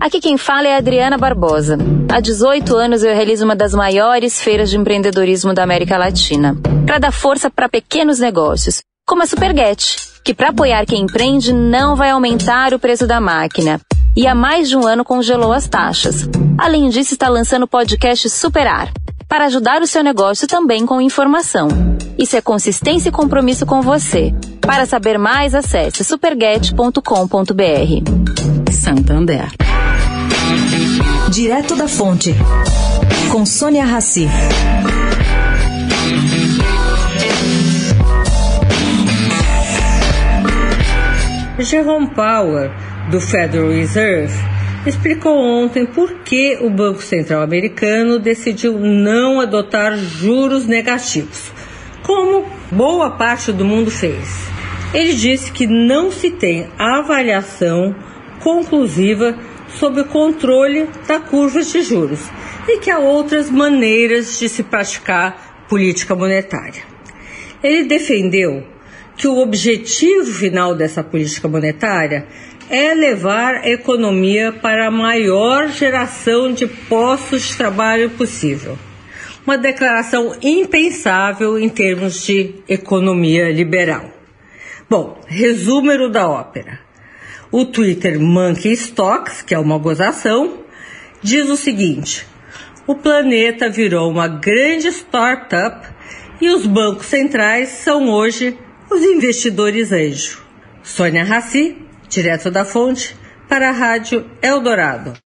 Aqui quem fala é Adriana Barbosa. Há 18 anos eu realizo uma das maiores feiras de empreendedorismo da América Latina, para dar força para pequenos negócios, como a Superget, que para apoiar quem empreende não vai aumentar o preço da máquina. E há mais de um ano congelou as taxas. Além disso, está lançando o podcast Superar, para ajudar o seu negócio também com informação. Isso é consistência e compromisso com você. Para saber mais, acesse superget.com.br. Santander. Direto da Fonte, com Sônia Rassi. Jerome Powell, do Federal Reserve, explicou ontem por que o Banco Central americano decidiu não adotar juros negativos, como boa parte do mundo fez. Ele disse que não se tem avaliação conclusiva sobre o controle da curva de juros e que há outras maneiras de se praticar política monetária. Ele defendeu que o objetivo final dessa política monetária é levar a economia para a maior geração de postos de trabalho possível. Uma declaração impensável em termos de economia liberal. Bom, resúmero da ópera. O Twitter Monkey Stocks, que é uma gozação, diz o seguinte: o planeta virou uma grande startup e os bancos centrais são hoje os investidores anjo. Sônia Raci, direto da fonte, para a Rádio Eldorado.